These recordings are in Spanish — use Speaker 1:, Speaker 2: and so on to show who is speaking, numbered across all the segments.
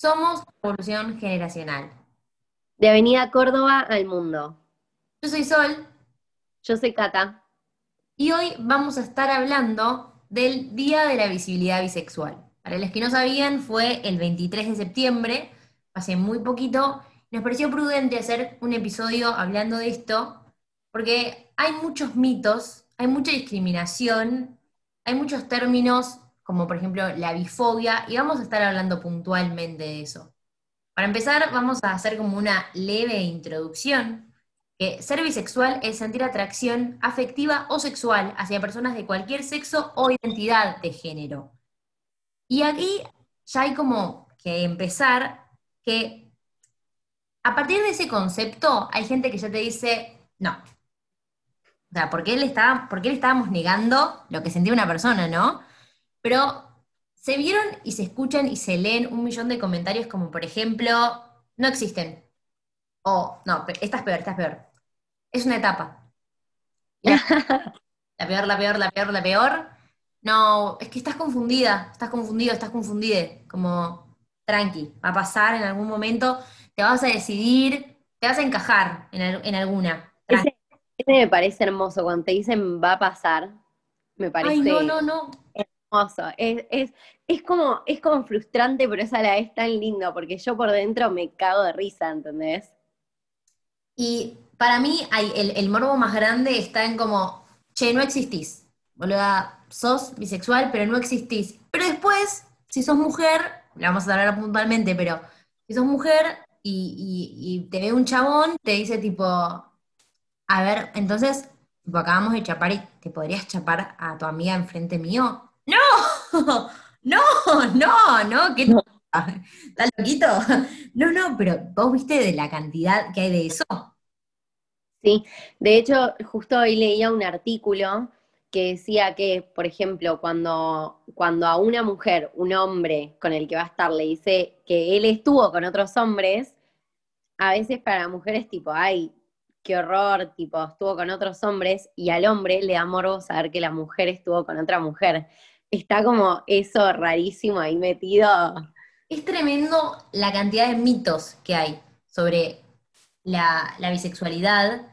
Speaker 1: Somos Revolución Generacional.
Speaker 2: De Avenida Córdoba al mundo.
Speaker 1: Yo soy Sol.
Speaker 2: Yo soy Cata.
Speaker 1: Y hoy vamos a estar hablando del Día de la Visibilidad Bisexual. Para los que no sabían, fue el 23 de septiembre, hace muy poquito. Nos pareció prudente hacer un episodio hablando de esto, porque hay muchos mitos, hay mucha discriminación, hay muchos términos como por ejemplo la bifobia, y vamos a estar hablando puntualmente de eso. Para empezar, vamos a hacer como una leve introducción, que ser bisexual es sentir atracción afectiva o sexual hacia personas de cualquier sexo o identidad de género. Y aquí ya hay como que empezar que a partir de ese concepto hay gente que ya te dice, no. O sea, ¿por qué le, ¿por qué le estábamos negando lo que sentía una persona, no? Pero se vieron y se escuchan y se leen un millón de comentarios como, por ejemplo, no existen. O, no, esta es peor, esta es peor. Es una etapa. La, peor, la peor, la peor, la peor. No, es que estás confundida, estás confundido, estás confundida. Como, tranqui, va a pasar en algún momento, te vas a decidir, te vas a encajar en, alguna.
Speaker 2: Ese, ese, me parece hermoso, cuando te dicen va a pasar, me parece... Ay,
Speaker 1: no, no, no.
Speaker 2: Es, como, es como frustrante, pero es la vez tan lindo, porque yo por dentro me cago de risa, ¿entendés?
Speaker 1: Y para mí hay, el, morbo más grande está en como, che, no existís. Boluda, sos bisexual, pero no existís. Pero después, si sos mujer, le vamos a hablar puntualmente, pero si sos mujer y, te ve un chabón, te dice tipo, a ver, entonces, tipo, acabamos de chapar y te podrías chapar a tu amiga enfrente mío. No, no, no, no, ¿qué no. ¿Estás loquito? No, no, pero vos viste de la cantidad que hay de eso.
Speaker 2: Sí, de hecho, justo hoy leía un artículo que decía que, por ejemplo, cuando, cuando a una mujer, un hombre con el que va a estar, le dice que él estuvo con otros hombres, a veces para la mujer es tipo, ay, qué horror, tipo, estuvo con otros hombres, y al hombre le da morbo saber que la mujer estuvo con otra mujer está como eso rarísimo ahí metido.
Speaker 1: Es tremendo la cantidad de mitos que hay sobre la, bisexualidad.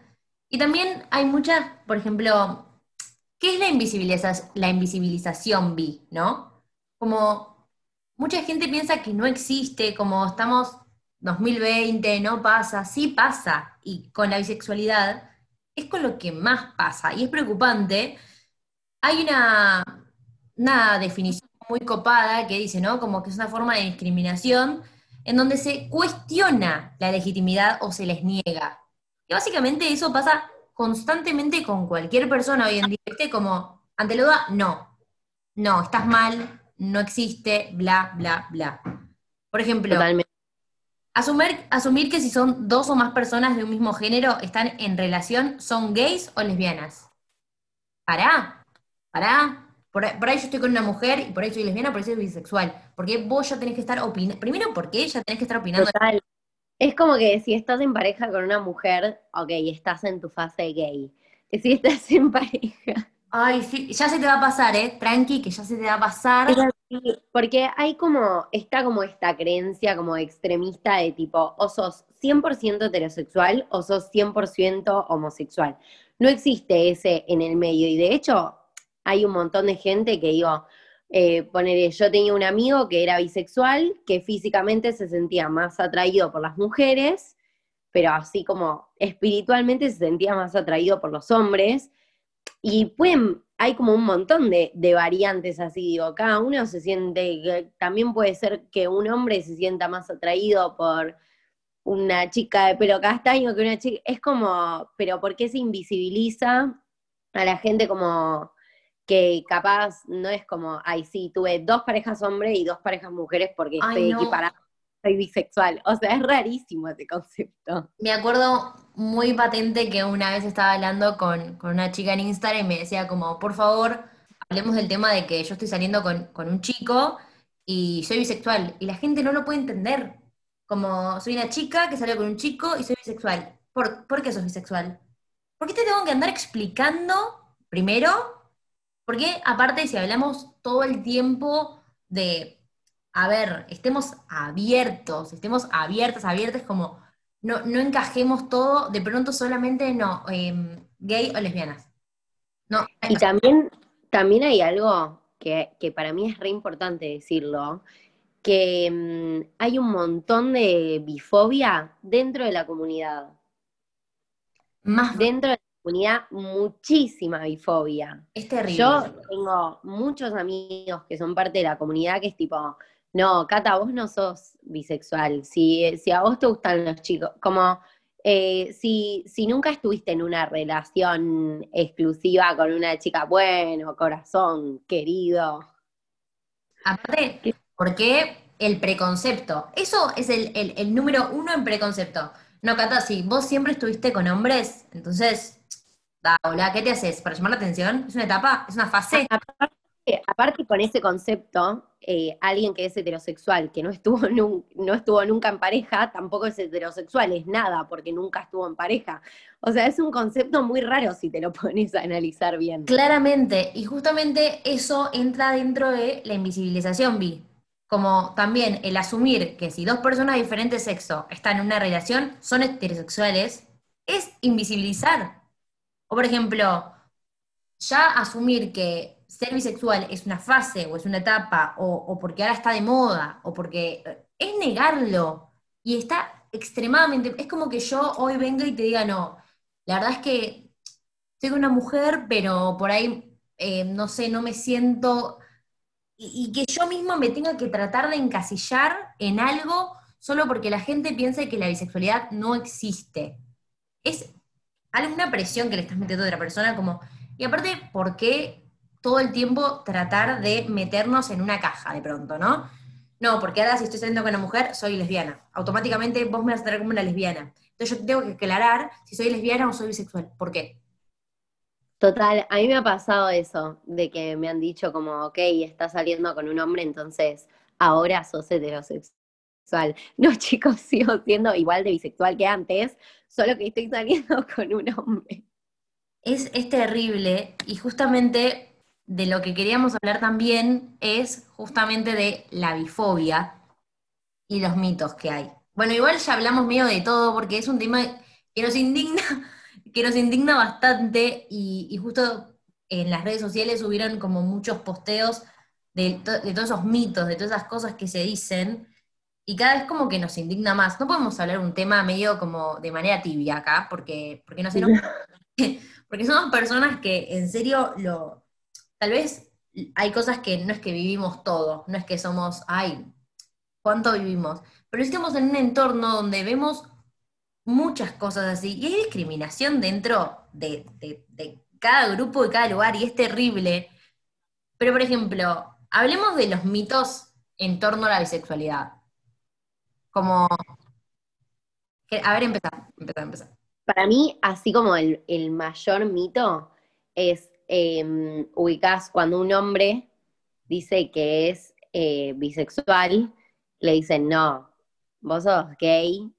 Speaker 1: Y también hay muchas, por ejemplo, ¿qué es la, la invisibilización bi, no? Como mucha gente piensa que no existe, como estamos 2020, no pasa, sí pasa. Y con la bisexualidad es con lo que más pasa. Y es preocupante. Hay una, una definición muy copada que dice, ¿no? Como que es una forma de discriminación en donde se cuestiona la legitimidad o se les niega. Y básicamente eso pasa constantemente con cualquier persona hoy en día, ¿viste? Como, ante la duda, no. No, estás mal, no existe, bla, bla, bla. Por ejemplo, asumir, asumir que si son dos o más personas de un mismo género están en relación, son gays o lesbianas. Pará, pará, por, ahí yo estoy con una mujer y por ahí soy lesbiana, por ahí soy bisexual. Porque vos ya tenés que estar opinando. Primero, porque ella tenés que estar opinando.
Speaker 2: Total. Es como que si estás en pareja con una mujer, ok, estás en tu fase gay. Que si estás en pareja.
Speaker 1: Ay, sí, ya se te va a pasar, ¿eh? Tranqui, que ya se te va a pasar.
Speaker 2: porque hay como, está como esta creencia como extremista de tipo, o sos 100% heterosexual o sos 100% homosexual. No existe ese en el medio. Y de hecho, hay un montón de gente que digo, eh, yo tenía un amigo que era bisexual, que físicamente se sentía más atraído por las mujeres, pero así como espiritualmente se sentía más atraído por los hombres. Y pueden, hay como un montón de, variantes así, digo, cada uno se siente, también puede ser que un hombre se sienta más atraído por una chica de pelo castaño que una chica, es como, pero ¿por qué se invisibiliza a la gente como que capaz no es como, ay, sí, tuve dos parejas hombres y dos parejas mujeres porque estoy equiparada, soy bisexual. O sea, es rarísimo ese concepto.
Speaker 1: Me acuerdo muy patente que una vez estaba hablando con, una chica en Instagram y me decía como, por favor, hablemos del tema de que yo estoy saliendo con, un chico y soy bisexual. Y la gente no lo puede entender. Como soy una chica que salió con un chico y soy bisexual. ¿Por, ¿Por qué sos bisexual? ¿Por qué te tengo que andar explicando primero porque aparte, si hablamos todo el tiempo de a ver, estemos abiertos, estemos abiertas, abiertas, como no, no encajemos todo de pronto solamente no, em, gay o lesbianas. No.
Speaker 2: Y también, también hay algo que, que para mí es re importante decirlo, que mm, hay un montón de bifobia dentro de la comunidad.
Speaker 1: Más
Speaker 2: Dentro de la comunidad, muchísima bifobia.
Speaker 1: es terrible.
Speaker 2: Yo tengo muchos amigos que son parte de la comunidad que es tipo, no, Cata, vos no sos bisexual. Si, si a vos te gustan los chicos, como eh, si, si nunca estuviste en una relación exclusiva con una chica, bueno, corazón, querido.
Speaker 1: Aparte, porque el preconcepto, eso es el, el- el número uno en preconcepto. No, Cata, si vos siempre estuviste con hombres, entonces, hola, ¿qué te haces? ¿Para llamar la atención? ¿Es una etapa? ¿Es una fase?
Speaker 2: Aparte, aparte con ese concepto, eh, alguien que es heterosexual, que no estuvo, nun- no estuvo nunca en pareja, tampoco es heterosexual, es nada, porque nunca estuvo en pareja. O sea, es un concepto muy raro si te lo pones a analizar bien.
Speaker 1: Claramente, y justamente eso entra dentro de la invisibilización bi. Como también el asumir que si dos personas de diferente sexo están en una relación, son heterosexuales, es invisibilizar. O por ejemplo, ya asumir que ser bisexual es una fase o es una etapa, o, porque ahora está de moda, o porque eh, es negarlo. Y está extremadamente, es como que yo hoy venga y te diga, no, la verdad es que soy una mujer, pero por ahí, eh, no sé, no me siento, y, y que yo misma me tenga que tratar de encasillar en algo solo porque la gente piensa que la bisexualidad no existe. Es alguna presión que le estás metiendo a otra persona, como, y aparte, ¿por qué todo el tiempo tratar de meternos en una caja de pronto, no? No, porque ahora si estoy saliendo con una mujer, soy lesbiana. Automáticamente vos me vas a tratar como una lesbiana. Entonces yo tengo que aclarar si soy lesbiana o soy bisexual. ¿Por qué?
Speaker 2: Total, a mí me ha pasado eso, de que me han dicho como, ok, estás saliendo con un hombre, entonces ahora sos heterosexual. No, chicos, sigo siendo igual de bisexual que antes, solo que estoy saliendo con un hombre.
Speaker 1: Es, es terrible y justamente de lo que queríamos hablar también es justamente de la bifobia y los mitos que hay. Bueno, igual ya hablamos medio de todo porque es un tema que nos indigna, que nos indigna bastante y, justo en las redes sociales hubieron como muchos posteos de, de todos esos mitos, de todas esas cosas que se dicen y cada vez como que nos indigna más. No podemos hablar un tema medio como de manera tibia acá porque, porque nos enoja porque somos personas que en serio lo, tal vez hay cosas que no es que vivimos todo, no es que somos, ay, ¿cuánto vivimos? Pero estamos en un entorno donde vemos muchas cosas así y hay discriminación dentro de, de- de cada grupo, de cada lugar y es terrible. Pero por ejemplo, hablemos de los mitos en torno a la bisexualidad. Como, a ver, empezar, empezar, empezar.
Speaker 2: Para mí, así como el, el mayor mito es, eh, ubicás cuando un hombre dice que es eh, bisexual, le dicen, no, vos sos gay,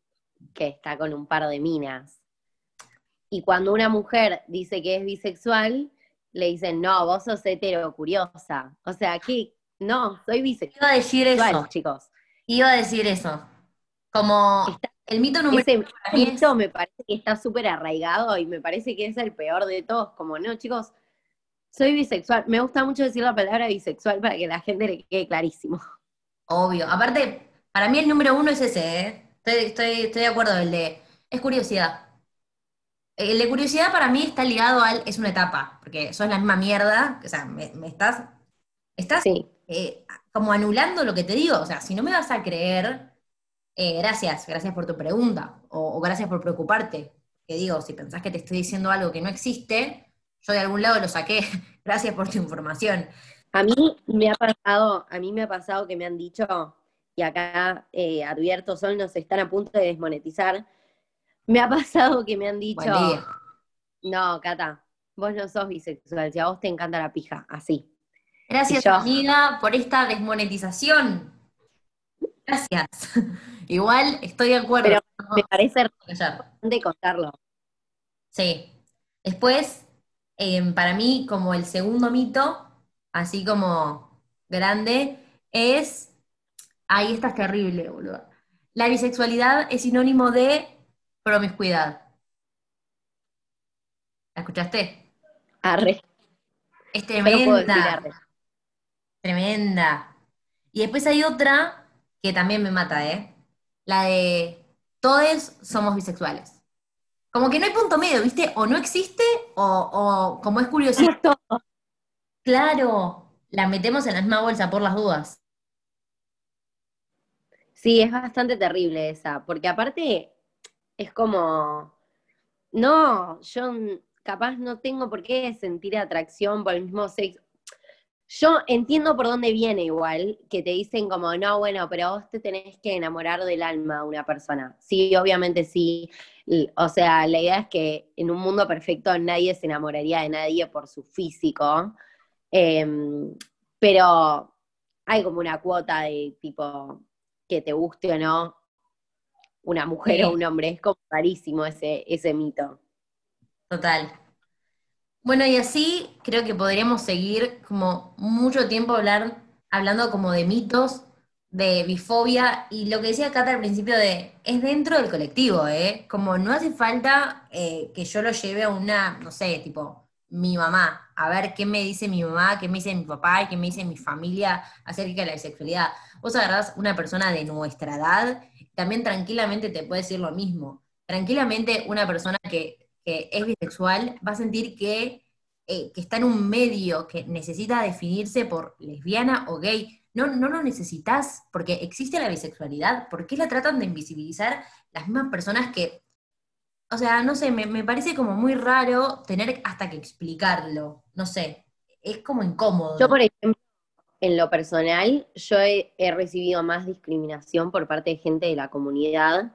Speaker 2: que está con un par de minas. Y cuando una mujer dice que es bisexual, le dicen, no, vos sos hetero curiosa. O sea, que no, soy bisexual,
Speaker 1: Iba a decir eso,
Speaker 2: chicos.
Speaker 1: iba a decir eso. Como
Speaker 2: Está-
Speaker 1: el mito número
Speaker 2: Ese
Speaker 1: uno para mí es-
Speaker 2: mito me parece que está súper arraigado y me parece que es el peor de todos. Como, no, chicos, soy bisexual. Me gusta mucho decir la palabra bisexual para que la gente le quede clarísimo.
Speaker 1: obvio. Aparte, para mí el número uno es ese, ¿eh? Estoy, estoy, estoy de acuerdo, el de, es curiosidad. El de curiosidad para mí está ligado al, es una etapa, porque sos la misma mierda, o sea, me, me estás, estás
Speaker 2: Sí,
Speaker 1: eh, como anulando lo que te digo, o sea, si no me vas a creer, eh, gracias, gracias por tu pregunta, o, o gracias por preocuparte. Que digo, si pensás que te estoy diciendo algo que no existe, yo de algún lado lo saqué, gracias por tu información.
Speaker 2: a mí me ha pasado, a mí me ha pasado que me han dicho, y acá eh, advierto, Sol, nos están a punto de desmonetizar. Me ha pasado que me han dicho, no, Cata, vos no sos bisexual, si a vos te encanta la pija, así.
Speaker 1: Gracias,
Speaker 2: yo-
Speaker 1: amiga, por esta desmonetización. Gracias. Igual estoy de acuerdo.
Speaker 2: Pero. Me parece importante contarlo.
Speaker 1: Sí. Después, eh, para mí, como el segundo mito, así como grande, es Ahí estás terrible, boludo. La bisexualidad es sinónimo de promiscuidad. ¿La escuchaste?
Speaker 2: Arre.
Speaker 1: Es
Speaker 2: Yo no puedo decir
Speaker 1: tremenda.
Speaker 2: arre.
Speaker 1: Tremenda. Y después hay otra que también me mata, ¿eh? La de todos somos bisexuales. Como que no hay punto medio, ¿viste? O no existe, o, o como es curiosidad, claro, la metemos en la misma bolsa por las dudas.
Speaker 2: Sí, es bastante terrible esa, porque aparte es como, no, yo capaz no tengo por qué sentir atracción por el mismo sexo. Yo entiendo por dónde viene igual, que te dicen como, no, bueno, pero vos te tenés que enamorar del alma de una persona. Sí, obviamente sí. O sea, la idea es que en un mundo perfecto nadie se enamoraría de nadie por su físico. Em, pero hay como una cuota de tipo que te guste o no una mujer
Speaker 1: Sí.
Speaker 2: o un hombre. Es como rarísimo ese, ese mito.
Speaker 1: Total. Bueno, y así creo que podríamos seguir como mucho tiempo hablar, hablando como de mitos, de bifobia, y lo que decía Cata al principio de, es dentro del colectivo, ¿eh? Como no hace falta eh, que yo lo lleve a una, no sé, tipo, mi mamá, a ver qué me dice mi mamá, qué me dice mi papá y qué me dice mi familia acerca de la bisexualidad. Vos agarrás una persona de nuestra edad, también tranquilamente te puede decir lo mismo. Tranquilamente una persona que que es bisexual va a sentir que, eh, que está en un medio que necesita definirse por lesbiana o gay. No, no lo necesitas porque existe la bisexualidad. ¿Por qué la tratan de invisibilizar las mismas personas que, o sea, no sé, me, me parece como muy raro tener hasta que explicarlo. No sé, es como incómodo.
Speaker 2: Yo, por ejemplo, en lo personal, yo he, he recibido más discriminación por parte de gente de la comunidad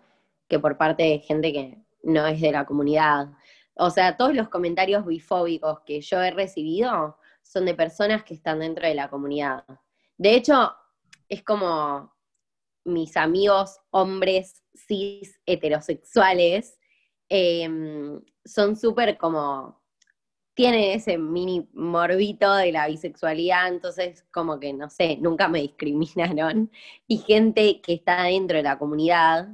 Speaker 2: que por parte de gente que no es de la comunidad. O sea, todos los comentarios bifóbicos que yo he recibido son de personas que están dentro de la comunidad. De hecho, es como mis amigos hombres cis heterosexuales eh, son súper como tienen ese mini morbito de la bisexualidad, entonces como que, no sé, nunca me discriminaron. Y gente que está dentro de la comunidad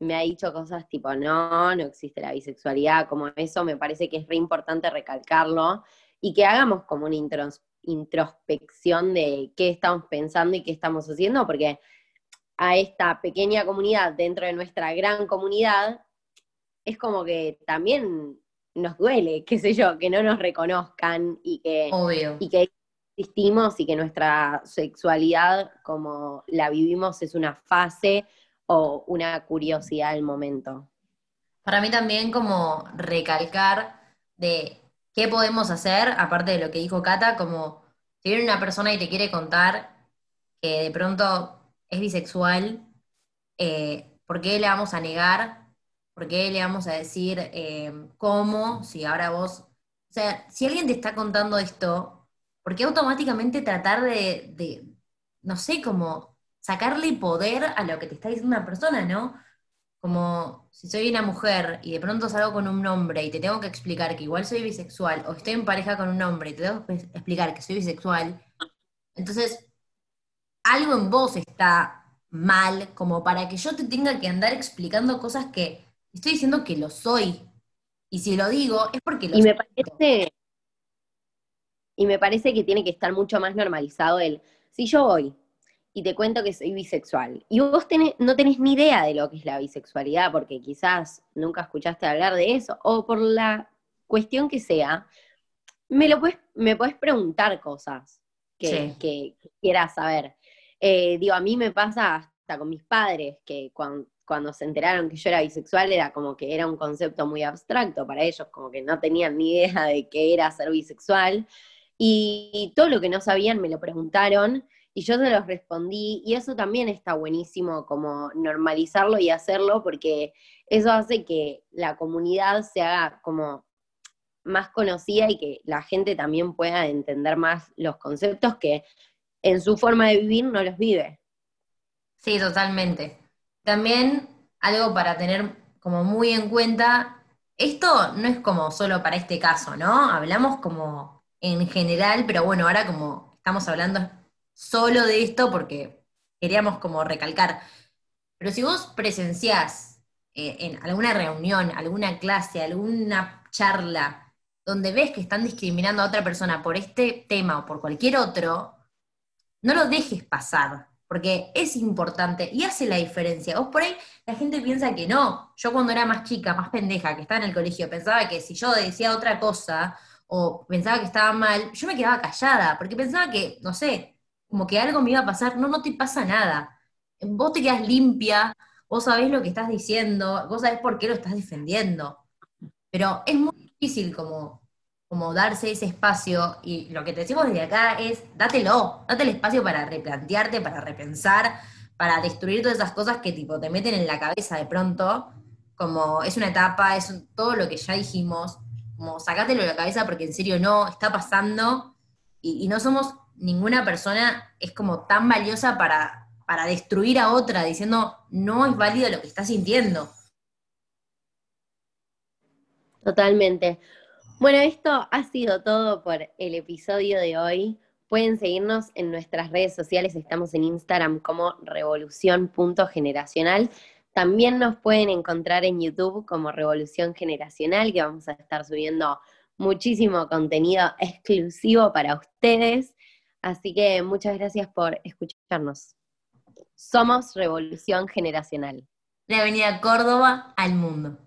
Speaker 2: me ha dicho cosas tipo, no, no existe la bisexualidad, como eso me parece que es re importante recalcarlo y que hagamos como una intros- introspección de qué estamos pensando y qué estamos haciendo, porque a esta pequeña comunidad dentro de nuestra gran comunidad es como que también nos duele, qué sé yo, que no nos reconozcan y que,
Speaker 1: Obvio.
Speaker 2: y que existimos y que nuestra sexualidad como la vivimos es una fase o una curiosidad del momento.
Speaker 1: Para mí también como recalcar de qué podemos hacer, aparte de lo que dijo Cata, como si viene una persona y te quiere contar que de pronto es bisexual, eh, ¿por qué le vamos a negar? ¿Por qué le vamos a decir eh, cómo? Si ahora vos, o sea, si alguien te está contando esto, ¿por qué automáticamente tratar de, de, no sé, como sacarle poder a lo que te está diciendo una persona, ¿no? Como si soy una mujer y de pronto salgo con un hombre y te tengo que explicar que igual soy bisexual, o estoy en pareja con un hombre y te tengo que explicar que soy bisexual, entonces algo en vos está mal como para que yo te tenga que andar explicando cosas que estoy diciendo que lo soy. Y si lo digo es porque lo
Speaker 2: Y me parece, y me parece que tiene que estar mucho más normalizado el, si yo voy y te cuento que soy bisexual, y vos tenés- no tenés ni idea de lo que es la bisexualidad, porque quizás nunca escuchaste hablar de eso, o por la cuestión que sea, me lo puedes, me puedes preguntar cosas que,
Speaker 1: Sí.
Speaker 2: que- quieras saber. Eh, digo, a mí me pasa hasta con mis padres, que cuan- cuando se enteraron que yo era bisexual era como que era un concepto muy abstracto para ellos, como que no tenían ni idea de qué era ser bisexual. Y todo lo que no sabían me lo preguntaron y yo se los respondí y eso también está buenísimo como normalizarlo y hacerlo porque eso hace que la comunidad se haga como más conocida y que la gente también pueda entender más los conceptos que en su forma de vivir no los vive.
Speaker 1: Sí, totalmente. También algo para tener como muy en cuenta, esto no es como solo para este caso, ¿no? Hablamos como en general, pero bueno, ahora como estamos hablando solo de esto porque queríamos como recalcar. Pero si vos presenciás eh, en alguna reunión, alguna clase, alguna charla, donde ves que están discriminando a otra persona por este tema o por cualquier otro, no lo dejes pasar, porque es importante y hace la diferencia. Vos por ahí la gente piensa que no. Yo cuando era más chica, más pendeja, que estaba en el colegio, pensaba que si yo decía otra cosa o pensaba que estaba mal, yo me quedaba callada, porque pensaba que, no sé, como que algo me iba a pasar. No, no te pasa nada. Vos te quedas limpia, vos sabés lo que estás diciendo, vos sabés por qué lo estás defendiendo. Pero es muy difícil como, como darse ese espacio y lo que te decimos desde acá es, dátelo, date el espacio para replantearte, para repensar, para destruir todas esas cosas que tipo te meten en la cabeza de pronto, como es una etapa, es todo lo que ya dijimos, como sacátelo de la cabeza porque en serio no, está pasando y, no somos ninguna persona, es como tan valiosa para, para destruir a otra diciendo no es válido lo que está sintiendo.
Speaker 2: Totalmente. Bueno, esto ha sido todo por el episodio de hoy. Pueden seguirnos en nuestras redes sociales, estamos en Instagram como revolución.generacional. También nos pueden encontrar en YouTube como Revolución Generacional, que vamos a estar subiendo muchísimo contenido exclusivo para ustedes. Así que muchas gracias por escucharnos. Somos Revolución Generacional.
Speaker 1: La Avenida Córdoba al mundo.